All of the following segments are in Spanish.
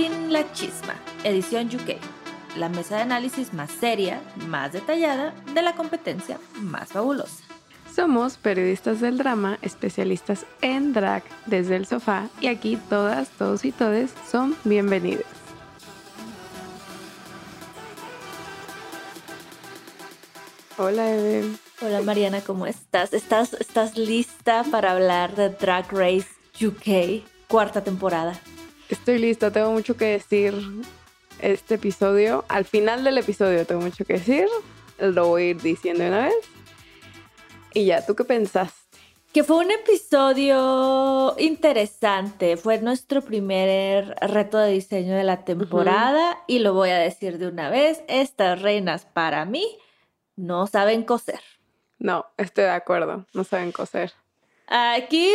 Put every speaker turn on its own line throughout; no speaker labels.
Talking La Chisma, edición UK, la mesa de análisis más seria, más detallada de la competencia más fabulosa.
Somos periodistas del drama, especialistas en drag desde el sofá y aquí todas, todos y todes son bienvenidos. Hola, Eve.
Hola Mariana, ¿cómo estás? ¿Estás, estás lista para hablar de Drag Race UK, cuarta temporada?
Estoy lista, tengo mucho que decir este episodio. Al final del episodio tengo mucho que decir. Lo voy a ir diciendo de una vez. Y ya, ¿tú qué pensaste?
Que fue un episodio interesante. Fue nuestro primer reto de diseño de la temporada. Y lo voy a decir de una vez. Estas reinas para mí no saben coser.
No, estoy de acuerdo. No saben coser.
Aquí,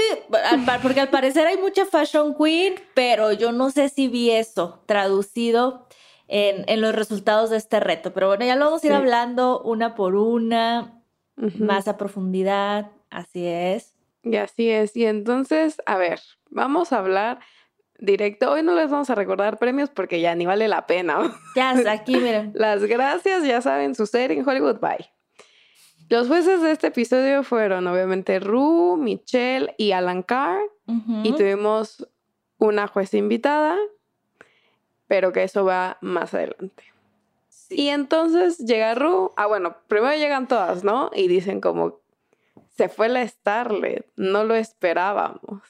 porque al parecer hay mucha fashion queen, pero yo no sé si vi eso traducido en, en los resultados de este reto. Pero bueno, ya lo vamos a ir
Sí.
hablando una por una, más a profundidad. Así es.
Y así es. Y entonces, a ver, vamos a hablar directo. Hoy no les vamos a recordar premios porque ya ni vale la pena.
Ya, aquí, miren.
Las gracias, ya saben, su serie en Hollywood Bye. Los jueces de este episodio fueron obviamente Ru, Michelle y Alan Carr. Y tuvimos una jueza invitada, pero que eso va más adelante. Y entonces llega Ru. Ah, bueno, primero llegan todas, ¿no? Y dicen como, se fue la Starlet, no lo esperábamos.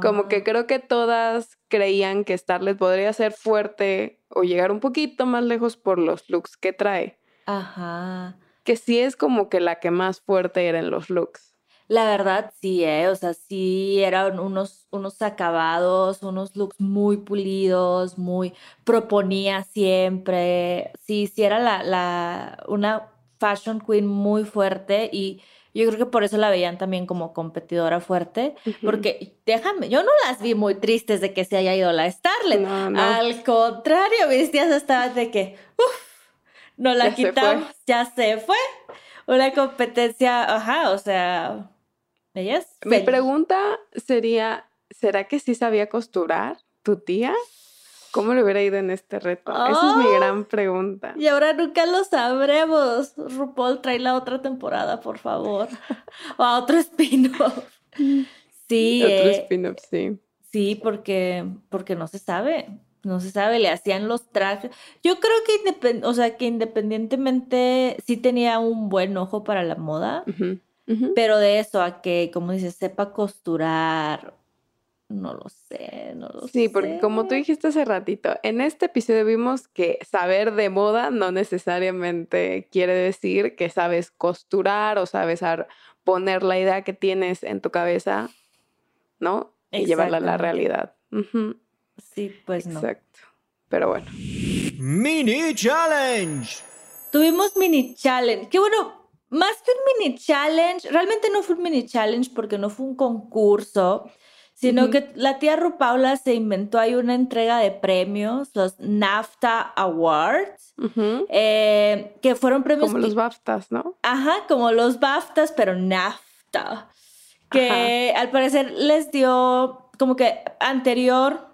Como que creo que todas creían que Starlet podría ser fuerte o llegar un poquito más lejos por los looks que trae.
Ajá.
Que sí es como que la que más fuerte era en los looks.
La verdad, sí, ¿eh? O sea, sí eran unos, unos acabados, unos looks muy pulidos, muy proponía siempre. Sí, sí era la, la, una fashion queen muy fuerte y yo creo que por eso la veían también como competidora fuerte. Porque déjame, yo no las vi muy tristes de que se haya ido la Starlet.
No, no.
Al contrario, mis tías estaban de que, uff, nos la
Ya se
quitamos, ya se fue. Una competencia, ajá, o sea, ellas.
Mi
feliz.
pregunta sería, ¿será que sí sabía costurar tu tía? ¿Cómo le hubiera ido en este reto? Esa es mi
Ah.
gran pregunta.
Y ahora nunca lo sabremos. RuPaul trae la otra temporada, por favor. o a otro spin-off. Sí,
Otro
eh,
spin-off, sí.
sí, porque, porque no se sabe. No se sabe, le hacían los trajes. Yo creo que, independ- o sea, que independientemente sí tenía un buen ojo para la moda, pero de eso a que, como dices, sepa costurar, no lo sé, no lo sé.
Sí, porque como tú dijiste hace ratito, en este episodio vimos que saber de moda no necesariamente quiere decir que sabes costurar o sabes poner la idea que tienes en tu cabeza, ¿no? Y llevarla a la realidad.
Sí, pues no.
Exacto. Pero bueno.
Mini Challenge.
Tuvimos mini challenge. Que bueno, más que un mini challenge, realmente no fue un mini challenge porque no fue un concurso, sino que la tía Rupaula se inventó ahí una entrega de premios, los NAFTA Awards, eh, que fueron premios
Como
que-
los BAFTAs, ¿no?
Ajá, como los BAFTAs, pero NAFTA. Que al parecer les dio, como que anterior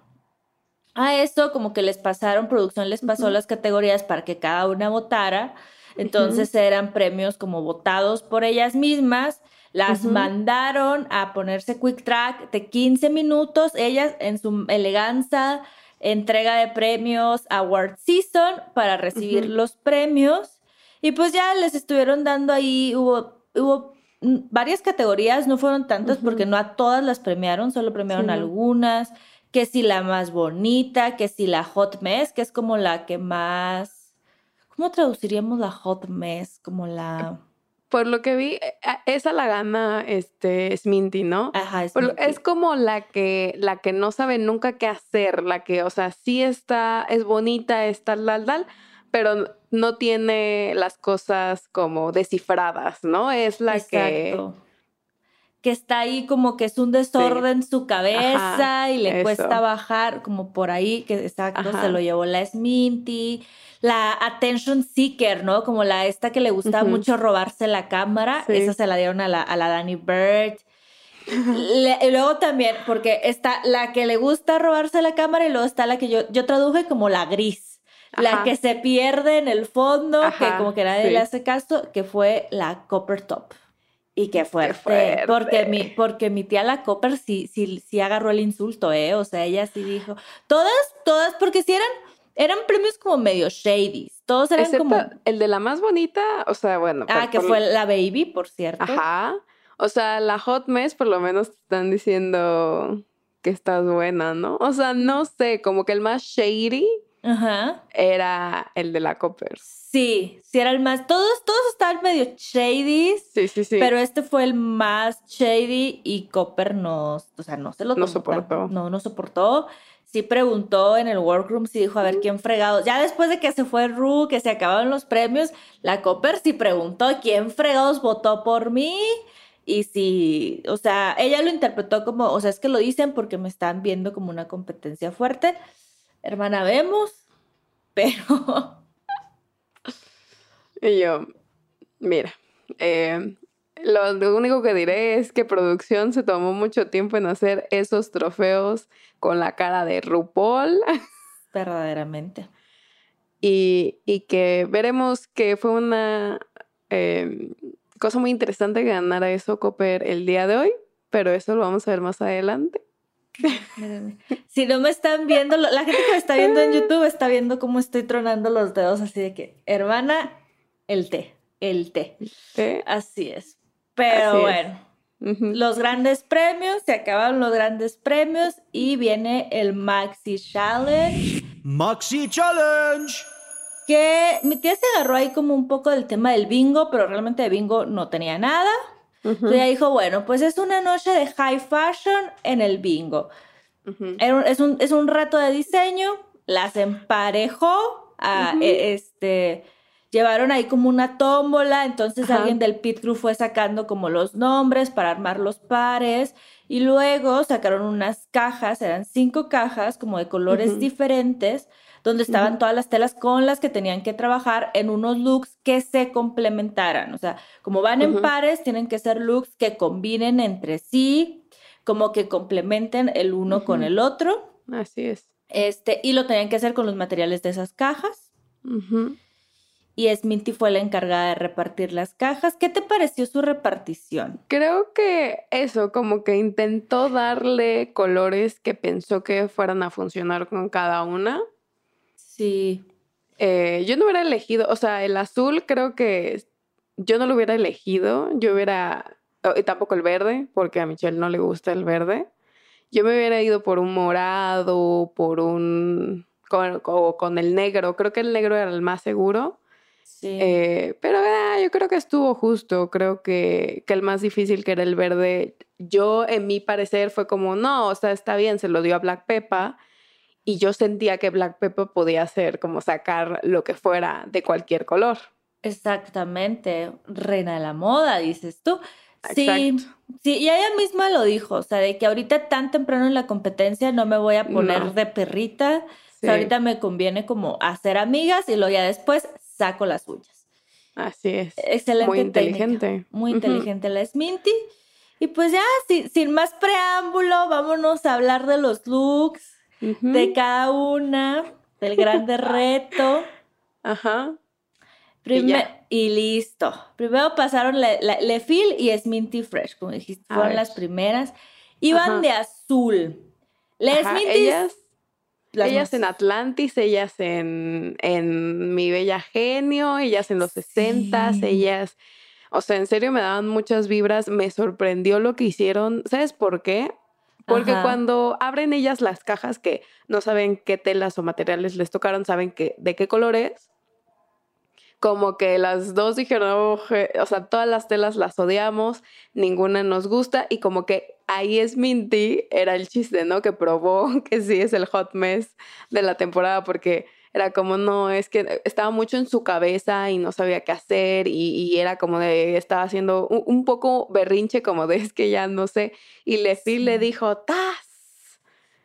a eso, como que les pasaron, producción les pasó las categorías para que cada una votara. Entonces eran premios como votados por ellas mismas. Las mandaron a ponerse quick track de 15 minutos. Ellas en su elegancia, entrega de premios, award season para recibir los premios. Y pues ya les estuvieron dando ahí, hubo, hubo varias categorías, no fueron tantas porque no a todas las premiaron, solo premiaron
Sí,
algunas, que si la más bonita, que si la hot mess, que es como la que más, ¿cómo traduciríamos la hot mess? Como la,
Por lo que vi, eh, esa la gana este Sminty, ¿no?
ajá,
lo-
mi-
es como la que, la que no sabe nunca qué hacer, la que, o sea, sí está, es bonita, es tal, tal, tal, pero no tiene las cosas como descifradas, ¿no? Es la.
Exacto. Que está ahí como que es un desorden su cabeza
Ajá,
y le
eso.
cuesta bajar, como por ahí, que exacto, se lo llevó la Sminty. La attention seeker, ¿no? Como la esta que le gusta mucho robarse la cámara.
Sí.
Esa se la dieron a la, a la Danny Bird. Le- y luego también, porque está la que le gusta robarse la cámara y luego está la que yo, yo traduje como la gris. La que se pierde en el fondo, que como que nadie
sí.
le hace caso, que fue la Copper Top. Y qué fuerte,
fuerte.
Porque, mi, porque mi tía la Copper sí, sí, sí agarró el insulto, ¿eh? O sea, ella sí dijo, todas, todas, porque sí eran, eran premios como medio shady. Todos eran
Excepto
como...
el de la más bonita, o sea, bueno.
Ah,
por-
que
por-
fue la Baby, por cierto.
Ajá. O sea, la Hot Mess por lo menos te están diciendo que estás buena, ¿no? O sea, no sé, como que el más shady
Ajá.
era el de la Copper.
Sí, sí era el más. Todos, todos estaban medio shady,
Sí, sí, sí.
pero este fue el más shady y Copper no, o sea, no se lo
No
tomó tan-
soportó.
No, no soportó. Sí preguntó en el workroom, sí dijo, a ver quién fregado. Ya después de que se fue Ru, que se acabaron los premios, la Copper sí preguntó quién fregados votó por mí. Y sí, o sea, ella lo interpretó como, o sea, es que lo dicen porque me están viendo como una competencia fuerte. Hermana, vemos, pero
Y yo, mira, eh, lo, único que diré es que producción se tomó mucho tiempo en hacer esos trofeos con la cara de RuPaul
verdaderamente.
y, y que veremos que fue una eh, cosa muy interesante ganar a eso Copper el día de hoy, pero eso lo vamos a ver más adelante.
Si no me están viendo, lo- la gente que me está viendo en YouTube está viendo cómo estoy tronando los dedos así de que, hermana, el té, el té. Así es. Pero
Así es.
bueno, los grandes premios, se acabaron los grandes premios y viene el Maxi Challenge.
Maxi Challenge.
Que mi tía se agarró ahí como un poco del tema del bingo, pero realmente de bingo no tenía nada. Entonces ella dijo, bueno, pues es una noche de high fashion en el bingo. Es, un, es un reto de diseño, las emparejó, a, e- este, llevaron ahí como una tómbola, entonces
Ajá.
alguien del pit crew fue sacando como los nombres para armar los pares y luego sacaron unas cajas, eran cinco cajas como de colores diferentes, donde estaban todas las telas con las que tenían que trabajar en unos looks que se complementaran, o sea, como van en pares, tienen que ser looks que combinen entre sí, como que complementen el uno con el otro.
Así es.
Este, y lo tenían que hacer con los materiales de esas cajas.
Ujú.
Y Sminty fue la encargada de repartir las cajas. ¿Qué te pareció su repartición?
Creo que eso, como que intentó darle colores que pensó que fueran a funcionar con cada una.
Sí.
Eh, yo no hubiera elegido, o sea, el azul creo que yo no lo hubiera elegido. Yo hubiera, oh, y tampoco el verde, porque a Michelle no le gusta el verde. Yo me hubiera ido por un morado, por un, con, o con el negro. Creo que el negro era el más seguro.
Sí.
Eh, pero ah, yo creo que estuvo justo. Creo que, que el más difícil, que era el verde, yo en mi parecer fue como, no, o sea, está bien, se lo dio a Black Peppa. Y yo sentía que Black Peppa podía hacer como sacar lo que fuera de cualquier color.
Exactamente, reina de la moda, dices tú. Sí,
Exacto.
sí, y ella misma lo dijo, o sea, de que ahorita tan temprano en la competencia no me voy a poner
No.
de perrita, o
Sí.
sea, ahorita me conviene como hacer amigas y luego ya después saco las suyas.
Así es.
Excelente
Muy
técnica,
inteligente.
Muy inteligente la Sminty. Y pues ya, sin, sin más preámbulo, vámonos a hablar de los looks de cada una, del grande reto.
Ajá.
Y, listo. Primero pasaron la, la- Lefil y Sminty Fresh, como dijiste, fueron las primeras. Iban
Ajá.
de azul. La
Ajá, ellas,
las
ellas
más-
en Atlantis, ellas en, en Mi Bella Genio, ellas en los 60
Sí.
ellas. O sea, en serio me daban muchas vibras. Me sorprendió lo que hicieron. ¿Sabes por qué? Porque
Ajá.
cuando abren ellas las cajas que no saben qué telas o materiales les tocaron, saben que, de qué color es. Como que las dos dijeron, "Oh, je-", o sea, todas las telas las odiamos, ninguna nos gusta y como que ahí es Minty, era el chiste, ¿no? Que probó que sí es el hot mess de la temporada porque era como, no, es que estaba mucho en su cabeza y no sabía qué hacer y, y era como de, estaba haciendo un, un poco berrinche como de, es que ya no sé. Y Lefil le
Sí.
dijo, ¡tas!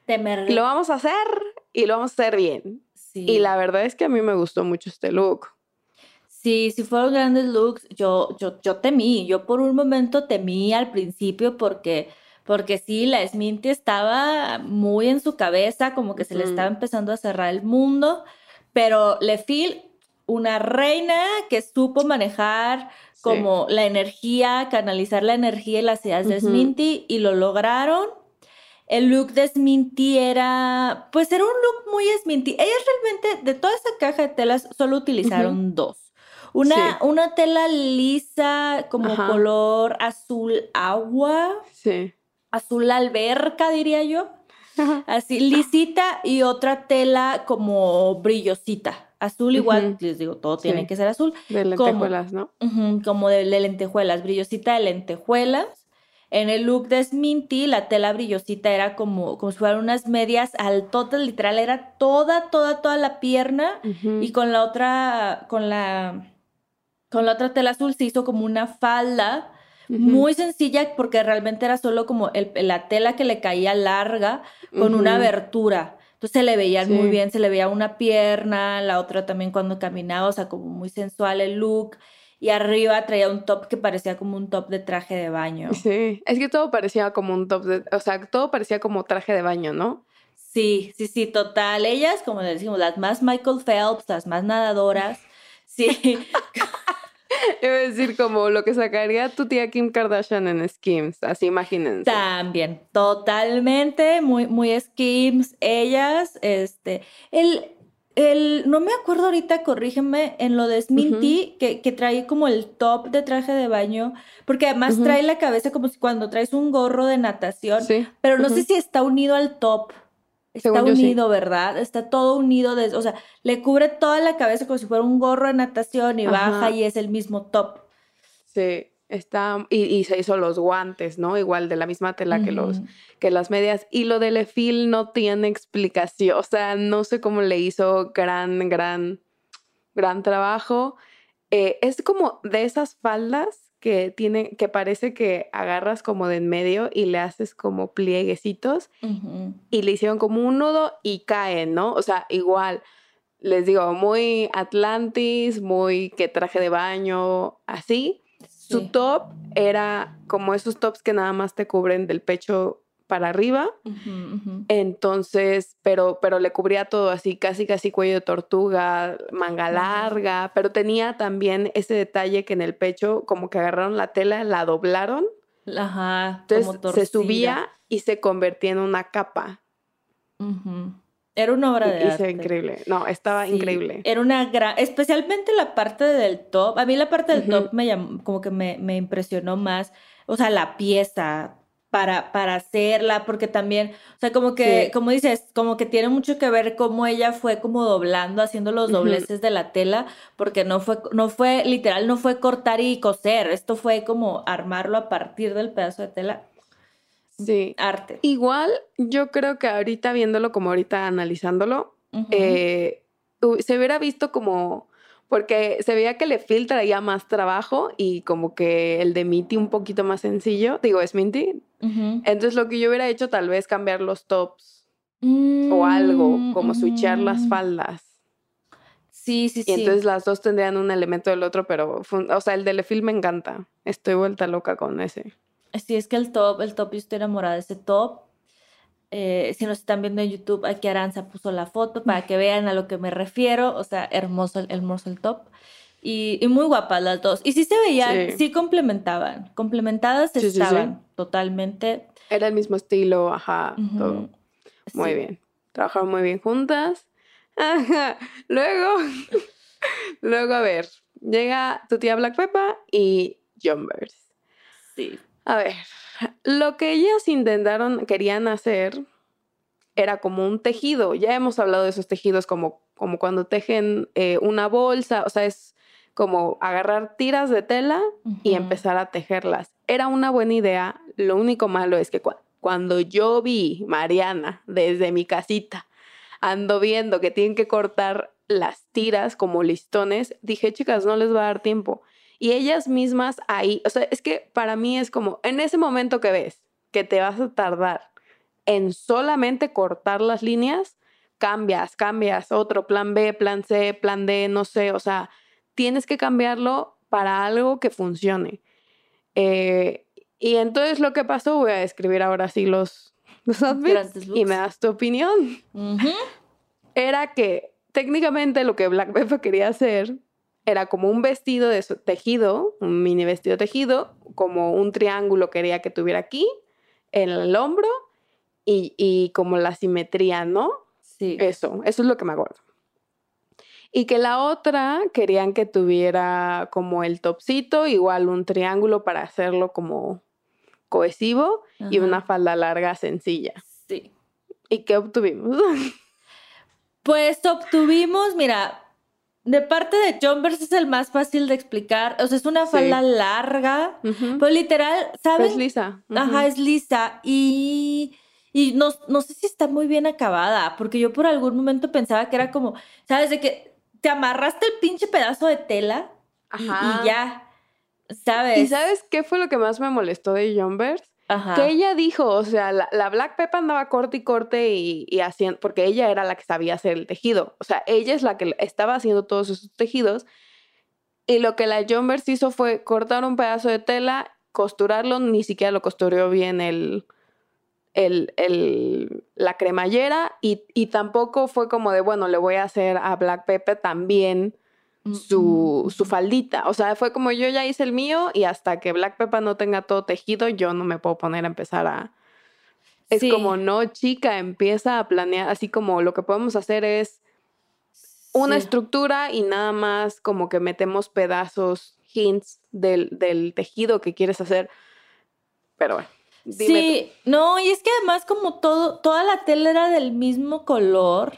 Te me-
Lo vamos a hacer y lo vamos a hacer bien.
Sí.
Y la verdad es que a mí me gustó mucho este look.
Sí, si fueron grandes looks, yo, yo, yo temí, yo por un momento temí al principio porque, porque sí, la Sminty estaba muy en su cabeza, como que se le estaba empezando a cerrar el mundo, pero Lefil, una reina que supo manejar
Sí.
como la energía, canalizar la energía y las ideas de. Sminty y lo lograron. El look de Sminty era, pues era un look muy Sminty. Ellas realmente, de toda esa caja de telas, solo utilizaron dos. Una,
Sí.
una tela lisa, como
Ajá.
color azul agua,
Sí.
azul alberca, diría yo. Así, lisita, y otra tela como brillosita. Azul igual, les digo, todo tiene que ser azul.
De lentejuelas, ¿no?
Como de, de lentejuelas, brillosita de lentejuelas. En el look de Sminty, la tela brillosita era como, como si fueran unas medias altotas, literal, era toda, toda, toda la pierna. Y con la otra, con la, con la otra tela azul se hizo como una falda
Ujú.
muy sencilla porque realmente era solo como el- la tela que le caía larga con una
Ujú.
abertura. Entonces se le veían muy
Sí.
bien, se le veía una pierna, la otra también cuando caminaba, o sea, como muy sensual el look. Y arriba traía un top que parecía como un top de traje de baño.
Sí, es que todo parecía como un top de, o sea, todo parecía como traje de baño, ¿no?
Sí, sí, sí, total. Ellas, como le decimos, las más Michael Phelps, las más nadadoras. Sí,
A decir como lo que sacaría tu tía Kim Kardashian en Skims, así imagínense.
También, totalmente, muy, muy skims, ellas, este, el, el, no me acuerdo ahorita, corrígeme, en lo de Sminty, que, que trae como el top de traje de baño, porque además trae la cabeza como si cuando traes un gorro de natación,
Sí.
pero no sé si está unido al top. Está
Según yo, sí.
unido, ¿verdad? Está todo unido, de, o sea, le cubre toda la cabeza como si fuera un gorro de natación y baja y es el mismo top.
Sí, está, y, y se hizo los guantes, ¿no? Igual de la misma tela que los, que las medias. Y lo de Lefil no tiene explicación. O sea, no sé cómo le hizo gran, gran, gran trabajo. Eh, es como de esas faldas que tiene, que parece que agarras como de en medio y le haces como plieguecitos y le hicieron como un nudo y caen, ¿no? O sea, igual, les digo, muy Atlantis, muy que traje de baño, así. Su top era como esos tops que nada más te cubren del pecho para arriba. Entonces, pero, pero le cubría todo así, casi casi cuello de tortuga, manga larga, pero tenía también ese detalle que en el pecho como que agarraron la tela, la doblaron,
Ajá,
entonces
como
se subía y se convertía en una capa.
Era una obra de
se
arte.
increíble. No, estaba
Sí,
increíble.
Era una gran, especialmente la parte del top. A mí la parte del top me llamó, como que me, me impresionó más. O sea, la pieza para, para hacerla, porque también, o sea, como que, como dices, como que tiene mucho que ver cómo ella fue como doblando, haciendo los dobleces de la tela, porque no fue, no fue, literal, no fue cortar y coser, esto fue como armarlo a partir del pedazo de tela.
Sí.
Arte.
Igual, yo creo que ahorita viéndolo como ahorita analizándolo, eh, se hubiera visto como porque se veía que le filtraría más trabajo y como que el de Minty un poquito más sencillo, digo, es Minty. Entonces lo que yo hubiera hecho tal vez cambiar los tops o algo, mm, como switchar las faldas.
Sí, sí, sí.
Y entonces las dos tendrían un elemento del otro, pero, o sea, el de Lefil me encanta. Estoy vuelta loca con ese.
Sí, es que el top, el top, yo estoy enamorada de ese top. Eh, si nos están viendo en YouTube, aquí Aranza puso la foto para que vean a lo que me refiero. O sea, hermoso, hermoso el top. Y, muy guapas las dos. Y sí se veían, sí, complementaban. Complementadas estaban totalmente.
Era el mismo estilo, ajá, todo. Muy bien. Trabajaron muy bien juntas. luego, luego, a ver, llega tu tía Black Peppa y Jumbers.
Sí.
A ver, lo que ellas intentaron, querían hacer, era como un tejido. Ya hemos hablado de esos tejidos como, como cuando tejen eh, una bolsa, o sea, es como agarrar tiras de tela y empezar a tejerlas. Era una buena idea, lo único malo es que cuando yo vi Mariana desde mi casita, ando viendo que tienen que cortar las tiras como listones, dije, chicas, no les va a dar tiempo. Y ellas mismas ahí, o sea, es que para mí es como, en ese momento que ves que te vas a tardar en solamente cortar las líneas, cambias, cambias otro plan B, plan C, plan D, no sé, o sea, tienes que cambiarlo para algo que funcione. Eh, y entonces lo que pasó, voy a escribir ahora sí los, los outfits y me das tu opinión. Era que técnicamente lo que Black Pepper quería hacer era como un vestido de tejido, un mini vestido tejido, como un triángulo quería que tuviera aquí, en el hombro, y, como la simetría, ¿no?
Sí.
Eso, eso es lo que me acuerdo. Y que la otra querían que tuviera como el topcito, igual un triángulo para hacerlo como cohesivo y una falda larga sencilla.
Sí.
¿Y qué obtuvimos?
Pues obtuvimos, mira, de parte de Jumbers es el más fácil de explicar. O sea, es una falda larga, pero literal, ¿sabes?
Es lisa.
Ajá, es lisa. Y, y no, no, sé si está muy bien acabada, porque yo por algún momento pensaba que era como, ¿sabes? De que te amarraste el pinche pedazo de tela Ajá. Y, ya, ¿sabes?
¿Y sabes qué fue lo que más me molestó de Que ella dijo, o sea, la, Black Peppa andaba corte y corte y, y, haciendo, porque ella era la que sabía hacer el tejido. O sea, ella es la que estaba haciendo todos esos tejidos. Y lo que la Jumbers hizo fue cortar un pedazo de tela, costurarlo, ni siquiera lo costuró bien el, el, el, la cremallera y, y tampoco fue como de, bueno, le voy a hacer a Black Pepper también su, su, faldita. O sea, fue como yo ya hice el mío y hasta que Black Pepper no tenga todo tejido, yo no me puedo poner a empezar a... Es como, no, chica, empieza a planear, así como lo que podemos hacer es una estructura y nada más como que metemos pedazos, hints del, del tejido que quieres hacer. Pero bueno
sí, no, y es que además como todo, toda la tela era del mismo color,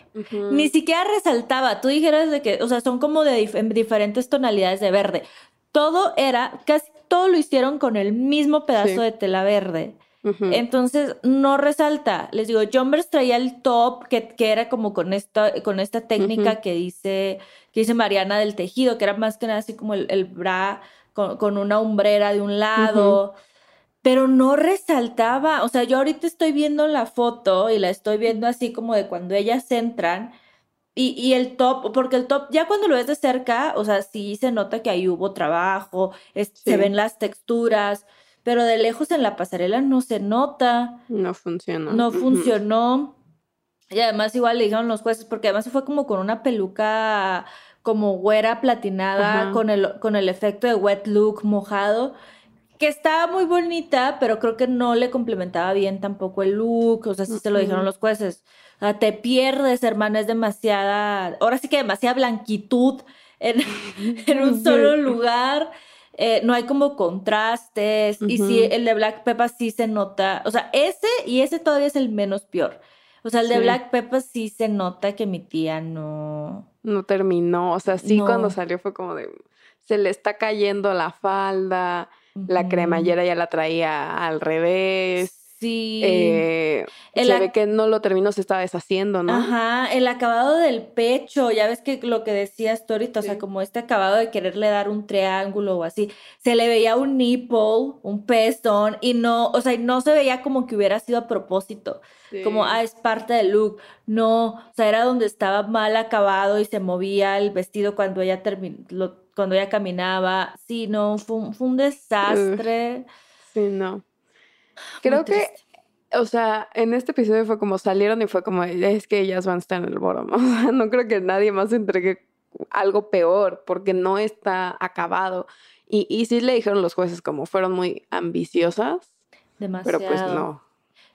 ni siquiera resaltaba. Tú dijeras de que, o sea, son como de diferentes tonalidades de verde. Todo era, casi todo lo hicieron con el mismo pedazo de tela verde. Entonces no resalta. Les digo, Jumbers traía el top que, que era como con esta, con esta técnica que dice, que dice Mariana del tejido, que era más que nada así como el, bra con, una umbrera de un lado pero no resaltaba, o sea, yo ahorita estoy viendo la foto y la estoy viendo así como de cuando ellas entran y, y, el top, porque el top ya cuando lo ves de cerca, o sea, sí se nota que ahí hubo trabajo, se ven las texturas, pero de lejos en la pasarela no se nota.
No funcionó.
No funcionó. Y además igual le dijeron los jueces, porque además se fue como con una peluca como güera platinada, con el, con el efecto de wet look mojado que estaba muy bonita, pero creo que no le complementaba bien tampoco el look, o sea, sí se lo dijeron los jueces. O sea, te pierdes, hermana, es demasiada, ahora sí que demasiada blanquitud en, un solo lugar. eh, no hay como contrastes. Y sí, el de Black Pepper sí se nota. O sea, ese y ese todavía es el menos peor. O sea, el de Black Pepper sí se nota que mi tía no.
No terminó. O sea, sí, cuando salió fue como de. Se le está cayendo la falda. La cremallera ya la traía al revés.
Sí.
Eh, se ve que no lo terminó, se estaba deshaciendo, ¿no?
Ajá, el acabado del pecho, ya ves que lo que decías tú ahorita, o sea, como este acabado de quererle dar un triángulo o así, se le veía un nipple, un pezón, y no, o sea, no se veía como que hubiera sido a propósito, como, ah, es parte del look, no, o sea, era donde estaba mal acabado y se movía el vestido cuando ella terminó, cuando ella caminaba, sí, no, fue fue un desastre.
Sí, no. Creo que, o sea, en este episodio fue como salieron y fue como, es que ellas van a estar en el bottom. O sea, no creo que nadie más entregue algo peor porque no está acabado. Y, y sí le dijeron los jueces como fueron muy ambiciosas. Demasiado. Pero pues no.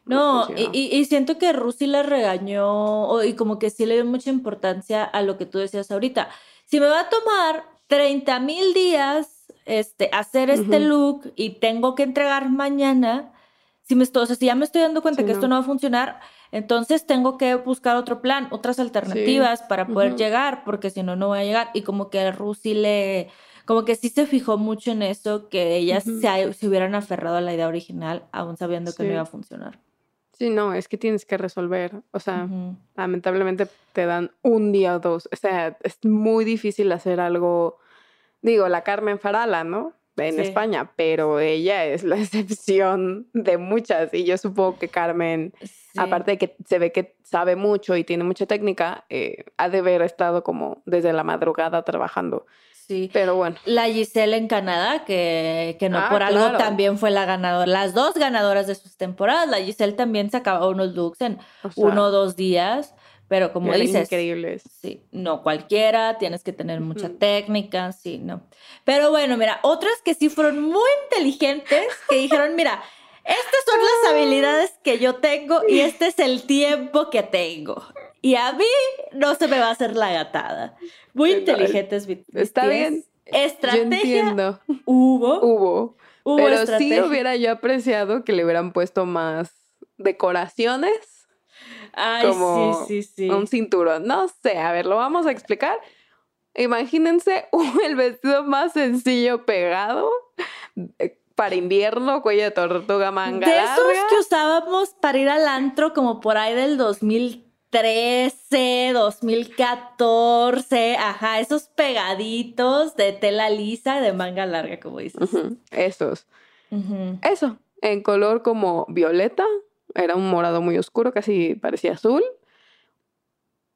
No, y, y, siento que Rusi le regañó y como que sí le dio mucha importancia a lo que tú decías ahorita. Si me va a tomar 30 mil días este, hacer este look y tengo que entregar mañana, si, me estoy, si ya me estoy dando cuenta que esto no va a funcionar, entonces tengo que buscar otro plan, otras alternativas para poder llegar, porque si no, no voy a llegar. Y como que a Rusi le, como que sí se fijó mucho en eso, que ellas se, se, hubieran aferrado a la idea original, aún sabiendo que no iba a funcionar.
Sí, no, es que tienes que resolver. O sea, lamentablemente te dan un día o dos. O sea, es muy difícil hacer algo. Digo, la Carmen Farala, ¿no? en España, pero ella es la excepción de muchas. Y yo supongo que Carmen, aparte de que se ve que sabe mucho y tiene mucha técnica, eh, ha de haber estado como desde la madrugada trabajando.
Sí.
Pero bueno.
La Giselle en Canadá, que, que no ah, por algo también fue la ganadora. Las dos ganadoras de sus temporadas. La Giselle también sacaba unos looks en uno o dos días. Pero como dices,
increíbles.
Sí, no cualquiera, tienes que tener mucha técnica, sí, no. Pero bueno, mira, otras que sí fueron muy inteligentes, que dijeron, mira, estas son las habilidades que yo tengo y este es el tiempo que tengo. Y a mí no se me va a hacer la gatada. Muy inteligentes.
Está bien.
Estrategia. Yo
entiendo.
Hubo.
Hubo. Pero sí hubiera yo apreciado que le hubieran puesto más decoraciones
Ay, sí, sí, sí.
Un cinturón. No sé, a ver, lo vamos a explicar. Imagínense el vestido más sencillo pegado eh, para invierno, cuello de tortuga manga.
De esos que usábamos para ir al antro como por ahí del 2013, 2014, ajá, esos pegaditos de tela lisa de manga larga, como dices.
Esos. Eso, en color como violeta, era un morado muy oscuro, casi parecía azul.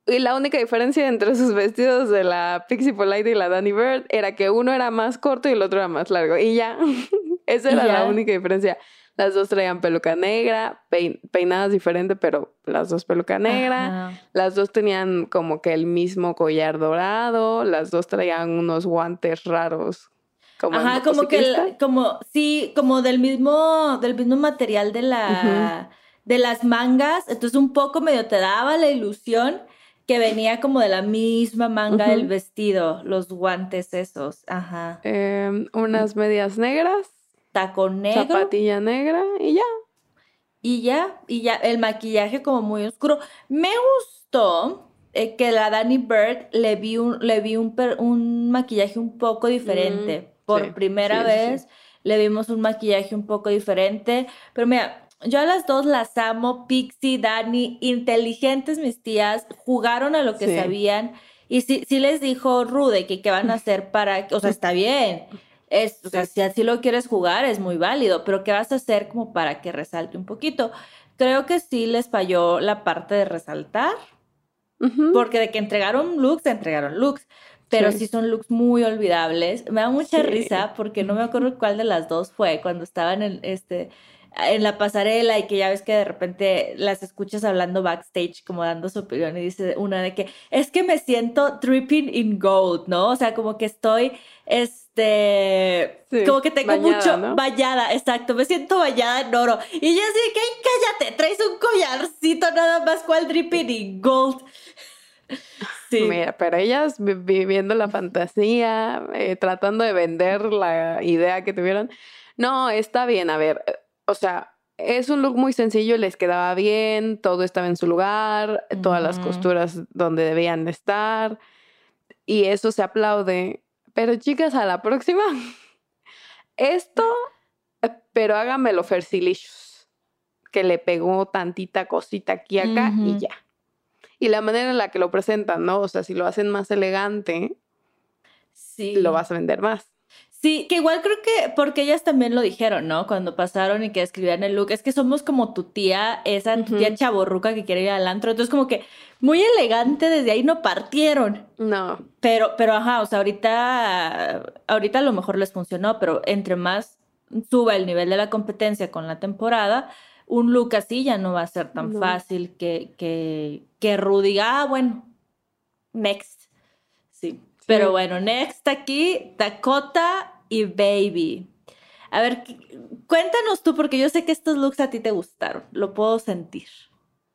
Y la única diferencia entre sus vestidos de la Pixie Polite y la Danny Bird era que uno era más corto y el otro era más largo. Y ya, esa era la única diferencia. Las dos traían peluca negra, peinadas diferentes, pero las dos peluca negra. Las dos tenían como que el mismo collar dorado. Las dos traían unos guantes raros.
Como Ajá, como que, como, sí, como del mismo, del mismo material de la de las mangas, entonces un poco medio te daba la ilusión que venía como de la misma manga del vestido, los guantes esos, ajá.
Em, unas medias negras.
Tacón negro.
Zapatilla negra y ya.
Y ya, y ya, el maquillaje como muy oscuro. Me gustó eh, que la Danny Bird le vi un, le vi un, un maquillaje un poco diferente. Mm, Por primera vez le vimos un maquillaje un poco diferente. Pero mira, yo a las dos las amo, Pixie, Dani, inteligentes mis tías, jugaron a lo que sabían y sí, sí les dijo Rude que qué van a hacer para, o sea, está bien, es, o sea, si así lo quieres jugar es muy válido, pero ¿qué vas a hacer como para que resalte un poquito? Creo que sí les falló la parte de resaltar, porque de que entregaron looks, entregaron looks, pero sí. son looks muy olvidables. Me da mucha risa porque no me acuerdo cuál de las dos fue cuando estaban en este en la pasarela y que ya ves que de repente las escuchas hablando backstage, como dando su opinión, y dice una de que es que me siento dripping in gold, ¿no? O sea, como que estoy, este, como que tengo mucho vallada, exacto, me siento vallada en oro. Y yo así que, cállate, traes un collarcito nada más cual dripping in gold. Sí.
Mira, pero ellas vi- viviendo la fantasía, eh, tratando de vender la idea que tuvieron. No, está bien, a ver, o sea, es un look muy sencillo, les quedaba bien, todo estaba en su lugar, todas las costuras donde debían de estar, y eso se aplaude. Pero chicas, a la próxima, esto, pero hágamelo Fersilicious, que le pegó tantita cosita aquí acá y ya. Y la manera en la que lo presentan, ¿no? O sea, si lo hacen más elegante,
Sí.
lo vas a vender más.
Sí, que igual creo que, porque ellas también lo dijeron, ¿no? Cuando pasaron y que escribían el look, es que somos como tu tía, esa tu tía chaborruca que quiere ir al antro. Entonces, como que muy elegante, desde ahí no partieron.
No,
Pero, pero ajá, o sea, ahorita, ahorita a lo mejor les funcionó, pero entre más suba el nivel de la competencia con la temporada, un look así ya no va a ser tan
No.
fácil que, que, que Ru diga, ah, bueno, next. Pero bueno, next aquí, Dakota y Baby. A ver, cuéntanos tú, porque yo sé que estos looks a ti te gustaron, lo puedo sentir.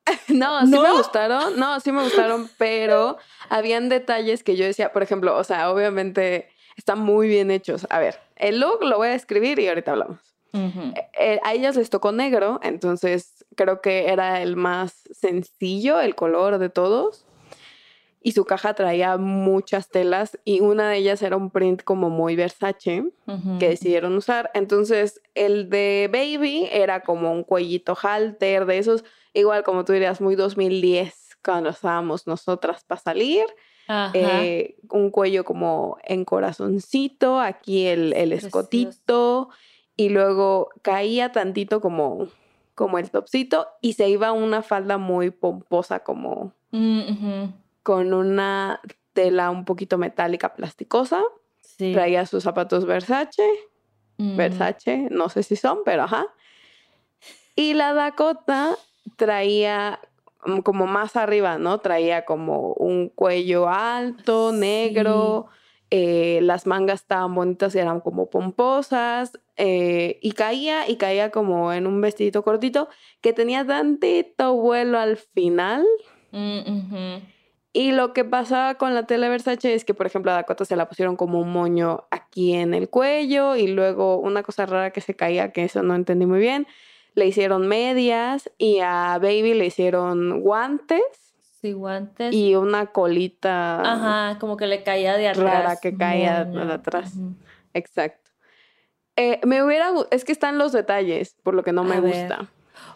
no, sí me gustaron, no, sí me gustaron, pero habían detalles que yo decía, por ejemplo, o sea, obviamente están muy bien hechos. A ver, el look lo voy a escribir y ahorita hablamos.
Ujú.
Eh, a ellas les tocó negro, entonces creo que era el más sencillo, el color de todos. Y su caja traía muchas telas y una de ellas era un print como muy Versace que decidieron usar. Entonces el de Baby era como un cuellito halter de esos, igual como tú dirías, muy 2010 cuando estábamos nosotras para salir.
Ajá.
Eh, un cuello como en corazoncito, aquí el, el escotito y luego caía tantito como, como el topsito y se iba una falda muy pomposa como
Mm.
Con una tela un poquito metálica plasticosa.
Sí.
Traía sus zapatos Versace,
Mm.
Versace, no sé si son, pero ajá. Y la Dakota traía mm, como más arriba, ¿no? Traía como un cuello alto,
Sí.
negro, eh, las mangas estaban bonitas y eran como pomposas, eh, y caía, y caía como en un vestidito cortito que tenía tantito vuelo al final.
Mm, ujú.
Y lo que pasaba con la tela Versace es que, por ejemplo, a Dakota se la pusieron como un moño aquí en el cuello y luego una cosa rara que se caía, que eso no entendí muy bien, le hicieron medias y a Baby le hicieron guantes
Sí, guantes.
y una colita.
Ajá, como que le caía de atrás.
Rara que caía de atrás. Exacto. Eh, me hubiera, es que están los detalles, por lo que no me
ver,
gusta.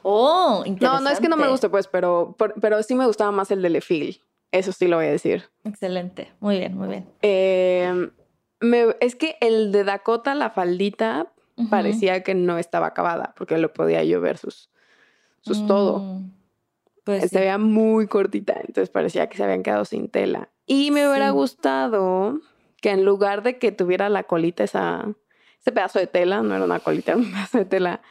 Oh,
No,
interesante.
no es que no me guste, pues, pero, por- pero sí me gustaba más el de Lefil. Eso sí lo voy a decir.
Excelente. Muy bien, muy bien.
Eh, me- es que el de Dakota, la faldita, parecía que no estaba acabada, porque lo podía yo ver sus, sus todo.
Mm, Pues
Se
sí.
veía muy cortita, entonces parecía que se habían quedado sin tela. Y me hubiera
Sí.
gustado que en lugar de que tuviera la colita, esa, ese pedazo de tela, no era una colita, era un pedazo de tela,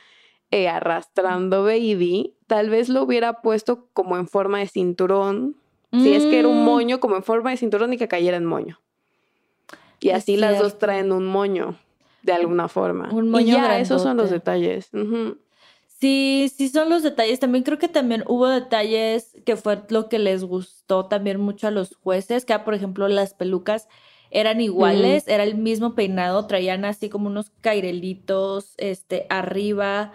eh, arrastrando baby, tal vez lo hubiera puesto como en forma de cinturón. Si es que era un
Mm,
moño como en forma de cinturón y que cayera en moño. Y
Es
así las dos traen un moño, de alguna forma.
Un
y
moño
ya, esos son los detalles. Ujú.
Sí, sí son los detalles. También creo que también hubo detalles que fue lo que les gustó también mucho a los jueces, que ah, por ejemplo las pelucas eran iguales, era el mismo peinado, traían así como unos cairelitos este, arriba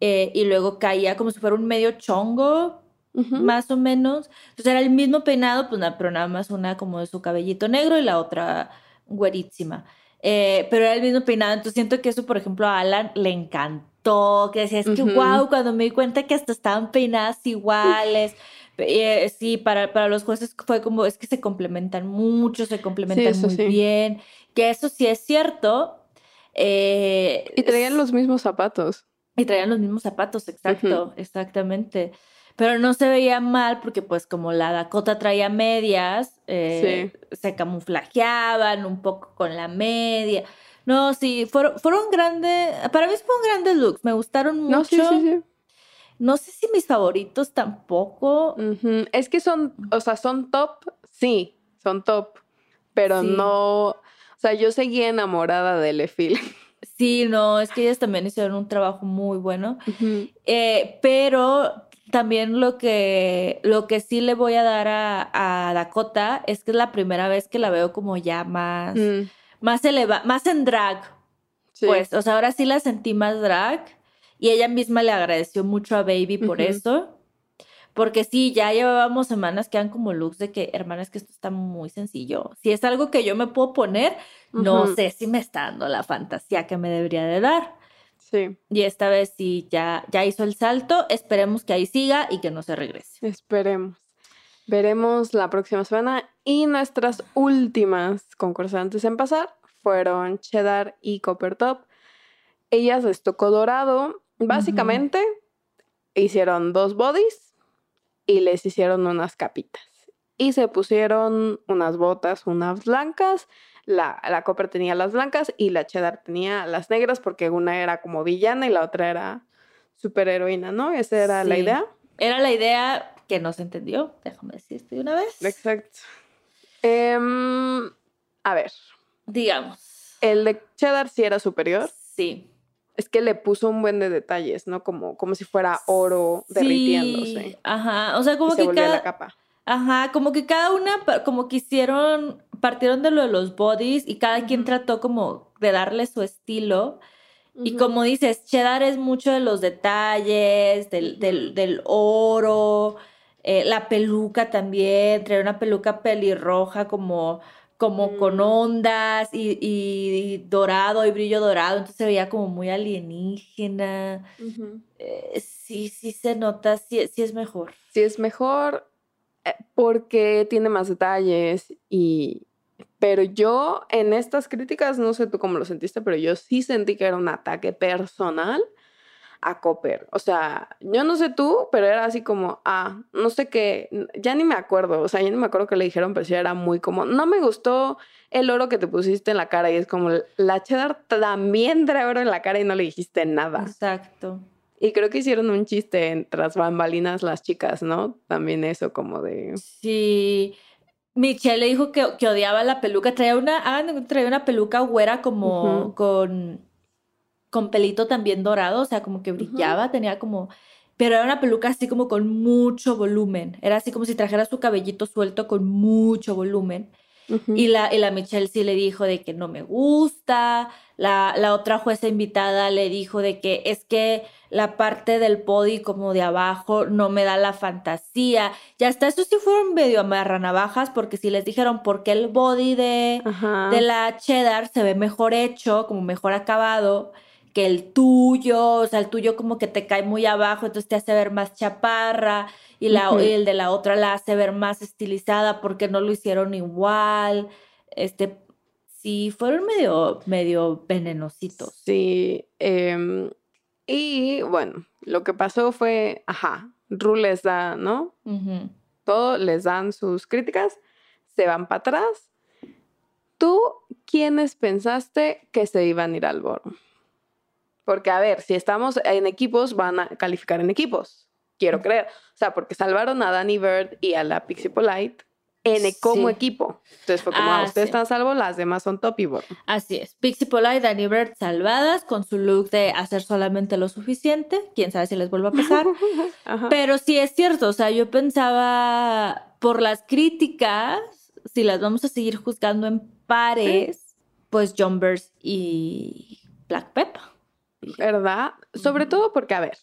eh, y luego caía como si fuera un medio chongo, Más o menos. Entonces era el mismo peinado, pues pero nada más una como de su cabellito negro y la otra güerísima. Eh, pero era el mismo peinado, entonces siento que eso, por ejemplo, a Alan le encantó, que decía, es que
Ujú.
wow, cuando me di cuenta que hasta estaban peinadas iguales. Eh, sí, para, para los jueces fue como, es que se complementan mucho, se complementan
eso
muy
sí.
bien, que eso sí es cierto. Eh,
Y traían los mismos zapatos.
y traían los mismos zapatos, exacto, exactamente. Pero no se veía mal porque pues como la Dakota traía medias, eh, se camuflajeaban un poco con la media. No, sí, fueron, fueron grandes, para mí fueron grandes looks, me gustaron mucho.
No, sí, sí.
No sé si mis favoritos tampoco.
Es que son, o sea, son top, sí, son top, pero no, o sea, yo seguía enamorada de Lefil.
Sí, no, es que ellas también hicieron un trabajo muy bueno. Eh, pero también lo que, lo que sí le voy a dar a, a Dakota es que es la primera vez que la veo como ya más,
Mm,
más elevada, más en drag.
sí.
Pues, o sea, ahora sí la sentí más drag y ella misma le agradeció mucho a Baby por eso. Porque sí, ya llevábamos semanas que eran como looks de que, hermana, es que esto está muy sencillo. Si es algo que yo me puedo poner, no sé si me está dando la fantasía que me debería de dar.
Sí,
Y esta vez sí, ya, ya hizo el salto. Esperemos que ahí siga y que no se regrese.
esperemos. Veremos la próxima semana. Y nuestras últimas concursantes en pasar fueron Cheddar y Copper Top. Ellas les tocó dorado. Básicamente hicieron dos bodies y les hicieron unas capitas. Y se pusieron unas botas, unas blancas. La, la Copper tenía las blancas y la Cheddar tenía las negras porque una era como villana y la otra era superheroína, ¿no? Esa era la idea.
Era la idea que no se entendió. Déjame decirte de una vez.
Exacto. Em, a ver,
Digamos.
el de Cheddar sí era superior.
Sí.
Es que le puso un buen de detalles, ¿no? Como, como si fuera oro
Sí,
derritiéndose.
Ajá, o sea, como
y se
que
volvía
cada,
la capa.
Ajá, como que cada una, como que hicieron, partieron de lo de los bodies y cada quien trató como de darle su estilo. Y como dices, Cheddar es mucho de los detalles, del, del, oro, eh, la peluca también, trae una peluca pelirroja como, como con
Mm.
ondas y, y dorado y brillo dorado, entonces se veía como muy alienígena. Eh, sí, sí se nota, sí, sí es mejor.
Sí es mejor porque tiene más detalles y... Pero yo en estas críticas, no sé tú cómo lo sentiste, pero yo sí sentí que era un ataque personal a Copper. O sea, yo no sé tú, pero era así como, ah, no sé qué, ya ni me acuerdo, o sea, ya ni me acuerdo que le dijeron, pero sí era muy como, no me gustó el oro que te pusiste en la cara y es como, la cheddar también trae oro en la cara y no le dijiste nada.
Exacto.
Y creo que hicieron un chiste en tras bambalinas las chicas, ¿no? También eso como de...
Sí. Michelle le dijo que, que odiaba la peluca. Traía una, traía una peluca güera como con, con pelito también dorado, o sea, como que brillaba, tenía como, pero era una peluca así como con mucho volumen. Era así como si trajera su cabellito suelto con mucho volumen. Y la, y la Michelle sí le dijo de que no me gusta. La, la otra jueza invitada le dijo de que es que la parte del body como de abajo no me da la fantasía. Y hasta eso sí fueron medio amarranavajas porque si les dijeron por qué el body de,
Ajá.
de la cheddar se ve mejor hecho, como mejor acabado que el tuyo, o sea, el tuyo como que te cae muy abajo, entonces te hace ver más chaparra y, la, y el de la otra la hace ver más estilizada porque no lo hicieron igual. Este, sí, fueron medio, medio venenositos.
Sí. em, y bueno, lo que pasó fue, ajá, Ru les da, ¿no? Todo, les dan sus críticas, se van para atrás. ¿Tú quiénes pensaste que se iban a ir al boro? Porque, a ver, si estamos en equipos, van a calificar en equipos. Quiero creer. O sea, porque salvaron a Danny Bird y a la Pixie Polite en, e, como
Sí.
equipo. Entonces fue como,
Ah,
ah, ustedes
sí.
están a salvo, las demás son top y bottom.
Así es. Pixie Polite y Danny Bird salvadas con su look de hacer solamente lo suficiente. Quién sabe si les vuelve a pasar. Pero sí es cierto, o sea, yo pensaba por las críticas, si las vamos a seguir juzgando en pares, pues Jumbers y Black Pepper.
¿Verdad? Sobre todo porque, a ver,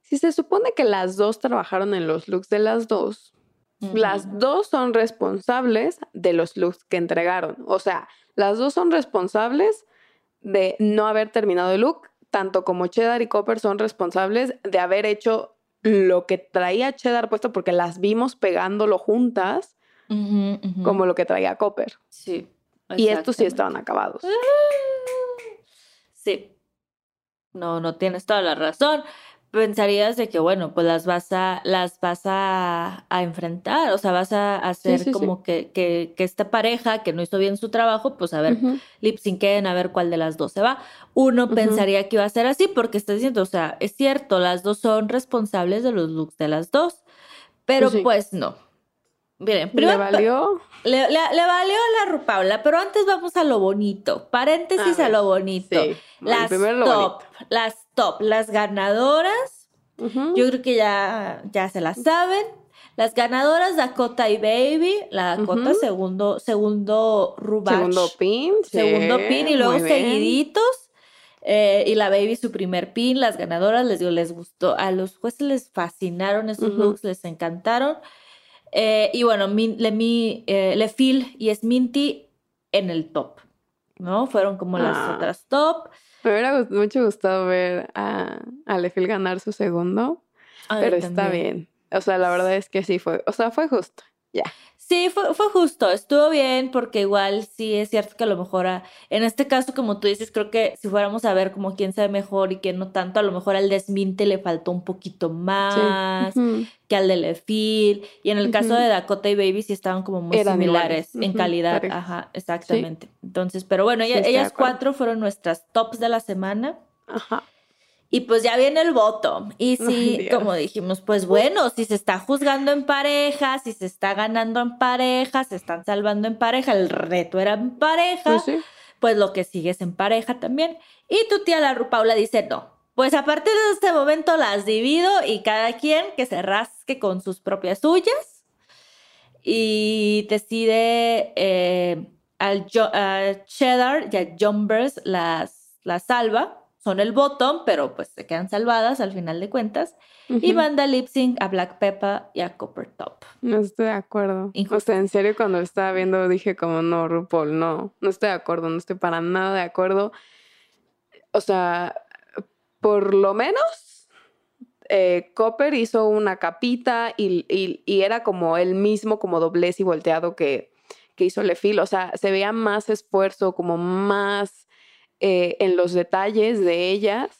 si se supone que las dos trabajaron en los looks de las dos, las dos son responsables de los looks que entregaron. O sea, las dos son responsables de no haber terminado el look, tanto como Cheddar y Copper son responsables de haber hecho lo que traía Cheddar puesto porque las vimos pegándolo juntas como lo que traía Copper.
Sí.
Y estos sí estaban acabados.
Sí. No, no tienes toda la razón. Pensarías de que, bueno, pues las vas a, las vas a, a enfrentar, o sea, vas a hacer
sí, sí.
como Que, que, que esta pareja que no hizo bien su trabajo, pues a ver,
Ujú.
lip syncen a ver cuál de las dos se va. Uno pensaría que iba a ser así porque está diciendo, o sea, es cierto, las dos son responsables de los looks de las dos, pero
sí.
pues no. Miren,
¿Le valió?
le, le- le valió la Rupaula, pero antes vamos a lo bonito. Paréntesis
A
lo bonito.
Sí.
Las
lo
top,
bonito.
las top, las ganadoras Yo creo que ya, ya se la saben. Las ganadoras Dakota y Baby, la Dakota segundo, segundo Rubach.
Segundo pin.
segundo pin y luego seguiditos. Eh, y la Baby su primer pin. Las ganadoras les digo, les gustó. A los jueces les fascinaron esos looks, les encantaron. Eh, y bueno, Le, mi, eh, Le Phil y Sminty en el top. ¿No? Fueron como las
Ah.
otras top.
Me hubiera mucho gustado ver a, a Lefil ganar su segundo,
A
pero está bien. O sea, la verdad es que sí fue, o sea, fue justo. Ya.
Sí, fue, fue justo, estuvo bien porque igual sí es cierto que a lo mejor a- en este caso, como tú dices, creo que si fuéramos a ver como quién sabe mejor y quién no tanto, a lo mejor al desminte le faltó un poquito
Sí.
más que al de Lefil. Y en el caso de Dakota y Baby sí estaban como muy
Eran
similares en calidad. Ajá, exactamente. Entonces, pero bueno, ella- ellas cuatro fueron nuestras tops de la semana.
Ajá.
Y pues ya viene el voto. Y sí,
Dios.
como dijimos, pues bueno, si se está juzgando en pareja, si se está ganando en pareja, se están salvando en pareja, el reto era en pareja,
Pues
pues,
sí.
lo que sigue es en pareja también. Y tu tía la Paula dice, no, pues a partir de este momento las divido y cada quien que se rasque con sus propias suyas. Y decide eh, al a Cheddar y a Jumbers las, las salva. Son el bottom, pero pues se quedan salvadas al final de cuentas. Y
Ujú.
manda lip sync a Black Pepper y a Copper Top.
No estoy de acuerdo. O
Injusto.
sea, en serio, cuando lo estaba viendo dije como, no, RuPaul, no, no estoy de acuerdo, no estoy para nada de acuerdo. O sea, por lo menos, eh, Copper hizo una capita y, y- y era como él mismo, como doblez y volteado que, que hizo Lefil. O sea, se veía más esfuerzo, como más eh, en los detalles de ellas.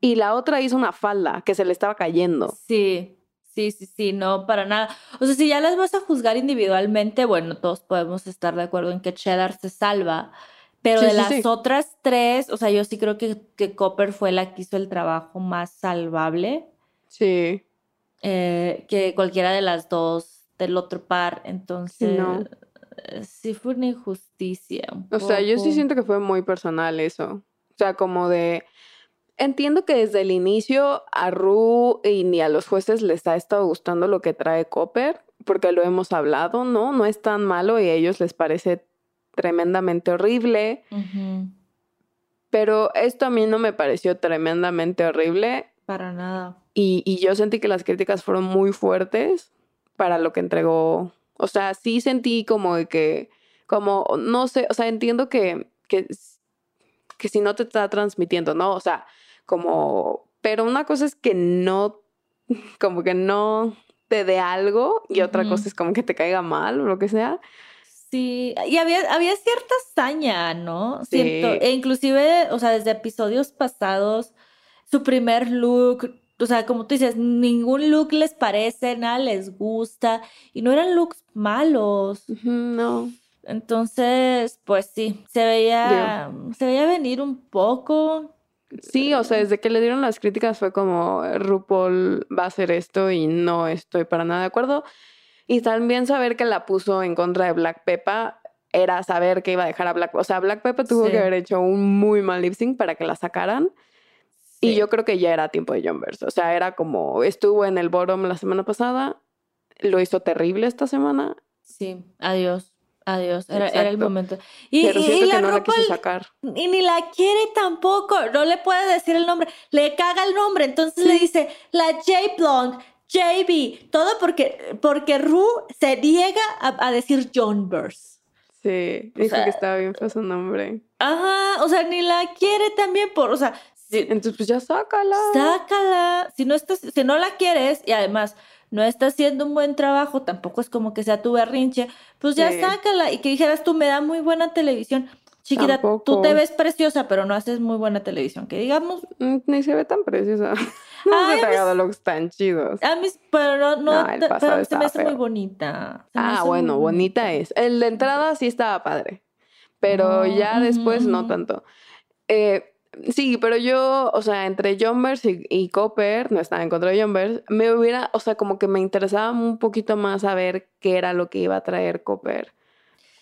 Y la otra hizo una falda que se le estaba cayendo.
Sí, sí, sí, sí, no, para nada. O sea, si ya las vas a juzgar individualmente, bueno, todos podemos estar de acuerdo en que Cheddar se salva. Pero
Sí,
de
sí,
las
sí.
otras tres, o sea, yo sí creo que, que Copper fue la que hizo el trabajo más salvable.
Sí.
eh, que cualquiera de las dos del otro par. Entonces,
no.
Eh, sí fue una injusticia. un
O sea, yo sí siento que fue muy personal eso. O sea, como de... Entiendo que desde el inicio a Ru y ni a los jueces les ha estado gustando lo que trae Copper, porque lo hemos hablado, ¿no? No es tan malo y a ellos les parece tremendamente horrible, pero esto a mí no me pareció tremendamente horrible
para nada.
y, y yo sentí que las críticas fueron muy fuertes para lo que entregó. O sea, sí sentí como de que, como, no sé, o sea, entiendo que, que, que si no te está transmitiendo, ¿no? O sea, como, pero una cosa es que no, como que no te dé algo y otra cosa es como que te caiga mal o lo que sea.
Sí, y había, había cierta hazaña, ¿no?
Sí.
E inclusive, o sea, desde episodios pasados, su primer look, o sea, como tú dices, ningún look les parece, nada les gusta, y no eran looks malos.
No.
Entonces, pues sí, se veía, se veía venir un poco.
Sí, o sea, desde que le dieron las críticas fue como RuPaul va a hacer esto y no estoy para nada de acuerdo. Y también saber que la puso en contra de Black Peppa era saber que iba a dejar a Black O sea, Black Peppa tuvo
Sí.
que haber hecho un muy mal lip sync para que la sacaran. Y yo creo que ya era tiempo de Jumbers. O sea, era como estuvo en el bottom la semana pasada, lo hizo terrible esta semana,
Sí, adiós, adiós, era, era el momento. Y,
pero
y
siento
la
que no la quiso sacar.
Y ni la quiere tampoco, no le puede decir el nombre, le caga el nombre, entonces le dice la J Blonde, JB, todo porque, porque Ru se niega a, a decir John Burns.
Sí,
O
dijo
sea,
que estaba bien fue su nombre.
Ajá, o sea, ni la quiere también por, o sea,
Entonces, pues ya sácala.
sácala, si no estás, si no la quieres y además no está haciendo un buen trabajo, tampoco es como que sea tu berrinche, pues ya
Sí.
sácala y que dijeras tú me da muy buena televisión. Chiquita, tú te ves preciosa, pero no haces muy buena televisión. Que digamos,
Mm, Ni se ve tan preciosa. No
Ay,
se ha looks tan chidos.
A mí, pero no, no, pero se me hace muy bonita. Se
Ah, bueno, bonita es. El de entrada sí estaba padre, pero
Oh,
ya después no tanto. Eh, sí, pero yo, o sea, entre Jumbers y, y Copper, no estaba en contra de Jumbers, me hubiera, o sea, como que me interesaba un poquito más saber qué era lo que iba a traer Copper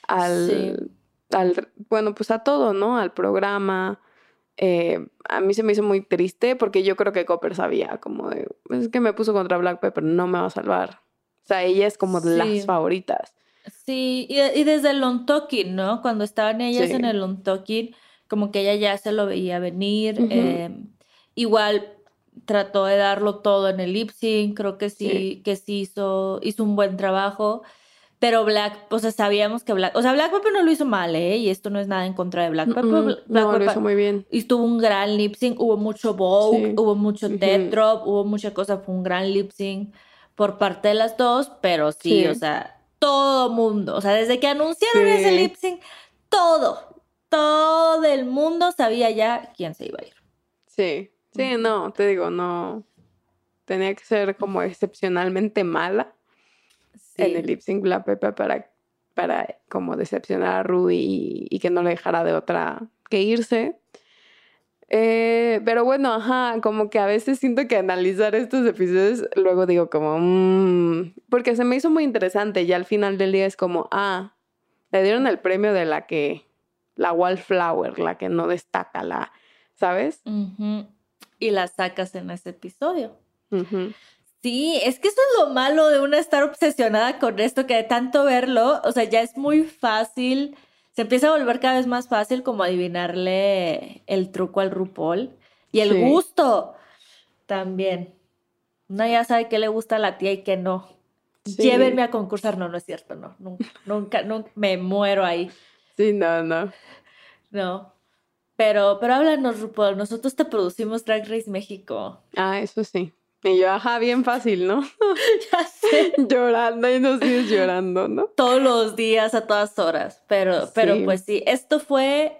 al,
Sí.
al bueno, pues a todo, ¿no? Al programa. eh, a mí se me hizo muy triste porque yo creo que Copper sabía como de, es que me puso contra Black Pepper, no me va a salvar. O sea, ella es como de las favoritas.
Sí, y, desde el Long Talking, ¿no? Cuando estaban ellas en el Long Talking, como que ella ya se lo veía venir. Em, igual trató de darlo todo en el lip sync, creo que sí, que sí hizo, hizo un buen trabajo. Pero Black, o sea, sabíamos que Black, o sea, Black Pepper no lo hizo mal, ¿eh? Y esto no es nada en contra de Black Pepper.
no, lo hizo muy bien.
Y tuvo un gran lip sync, hubo mucho Vogue, hubo mucho uh drop, hubo mucha cosa, fue un gran lip sync por parte de las dos, pero sí, o sea, todo mundo, o sea, desde que anunciaron ese lip sync, todo, todo el mundo sabía ya quién se iba a ir.
Sí, sí, no, te digo, no, tenía que ser como excepcionalmente mala en el lip sync Black Pepper para, para como decepcionar a Ruby y, que no le dejara de otra que irse. Eh, pero bueno, ajá, como que a veces siento que analizar estos episodios, luego digo como, mmm, porque se me hizo muy interesante y al final del día es como, ah, le dieron el premio de la que, la wallflower, la que no destaca, la, ¿sabes?
Y la sacas en ese episodio. Sí, es que eso es lo malo de una estar obsesionada con esto, que de tanto verlo, o sea, ya es muy fácil, se empieza a volver cada vez más fácil como adivinarle el truco al RuPaul y el gusto también. Una ya sabe qué le gusta a la tía y qué no. Llévenme a concursar, no, no es cierto, no, nunca, nunca, nunca, me muero ahí.
Sí, no, no.
No. Pero, pero háblanos, RuPaul, nosotros te producimos Drag Race México.
Ah, eso sí. Y yo, ajá, bien fácil, ¿no?
ya sé.
Llorando y no sigues llorando, ¿no?
Todos los días, a todas horas. Pero, pero pues sí, esto fue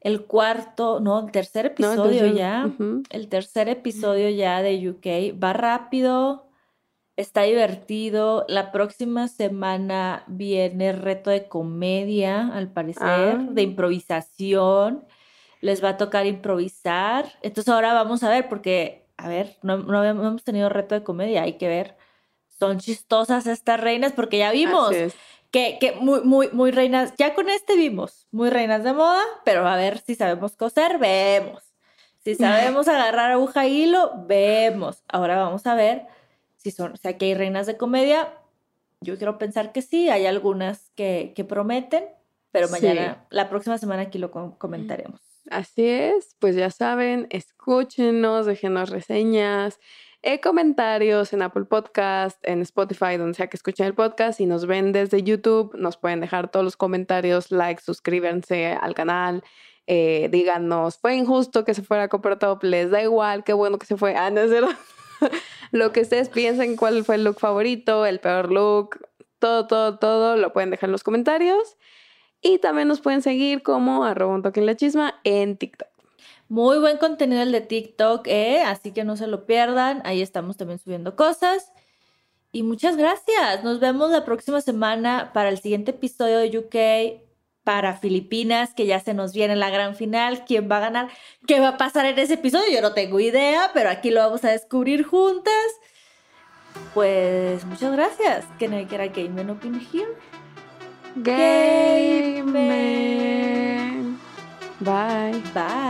el cuarto, no, el tercer episodio ya. El tercer episodio ya de UK. Va rápido, está divertido. La próxima semana viene reto de comedia, al parecer, ah. de improvisación. Les va a tocar improvisar. Entonces ahora vamos a ver, porque a ver, no, no, hemos tenido reto de comedia, hay que ver. Son chistosas estas reinas porque ya vimos que, que muy, muy, muy reinas, ya con este vimos, muy reinas de moda, pero a ver si sabemos coser, vemos. Si sabemos agarrar aguja y hilo, vemos. Ahora vamos a ver si son, o sea, que hay reinas de comedia. Yo quiero pensar que sí, hay algunas que, que prometen, pero mañana, la próxima semana aquí lo comentaremos.
Así es, pues ya saben, escúchenos, déjenos reseñas, eh, comentarios en Apple Podcast, en Spotify, donde sea que escuchen el podcast. Si nos ven desde YouTube, nos pueden dejar todos los comentarios, likes, suscríbanse al canal. Eh, díganos, fue injusto que se fuera a Copper Top, les da igual, qué bueno que se fue. Ah, no es lo que ustedes piensen, cuál fue el look favorito, el peor look, todo, todo, todo, lo pueden dejar en los comentarios. Y también nos pueden seguir como arroba un en TikTok.
Muy buen contenido el de TikTok, ¿eh? así que no se lo pierdan. Ahí estamos también subiendo cosas. Y muchas gracias. Nos vemos la próxima semana para el siguiente episodio de UK para Filipinas, que ya se nos viene la gran final. ¿Quién va a ganar? ¿Qué va a pasar en ese episodio? Yo no tengo idea, pero aquí lo vamos a descubrir juntas. Pues muchas gracias. Que no quiera Game en Open Here.
Game Bye.
Bye.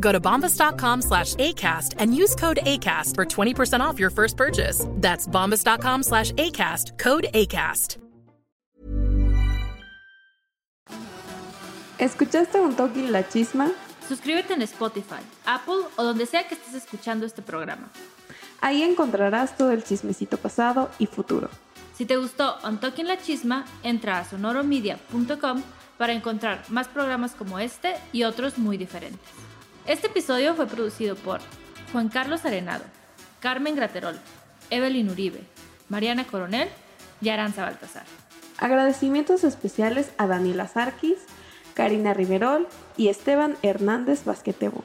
Go to bombas.com slash ACAST and use code ACAST for 20% off your first purchase. That's bombas.com slash ACAST, code ACAST.
¿Escuchaste un Talking La Chisma?
Suscríbete en Spotify, Apple o donde sea que estés escuchando este programa.
Ahí encontrarás todo el chismecito pasado y futuro.
Si te gustó On Talking La Chisma, entra a sonoromedia.com para encontrar más programas como este y otros muy diferentes. Este episodio fue producido por Juan Carlos Arenado, Carmen Graterol, Evelyn Uribe, Mariana Coronel y Aranza Baltasar.
Agradecimientos especiales a Daniela Sarkis, Karina Riverol y Esteban Hernández Basquetebo.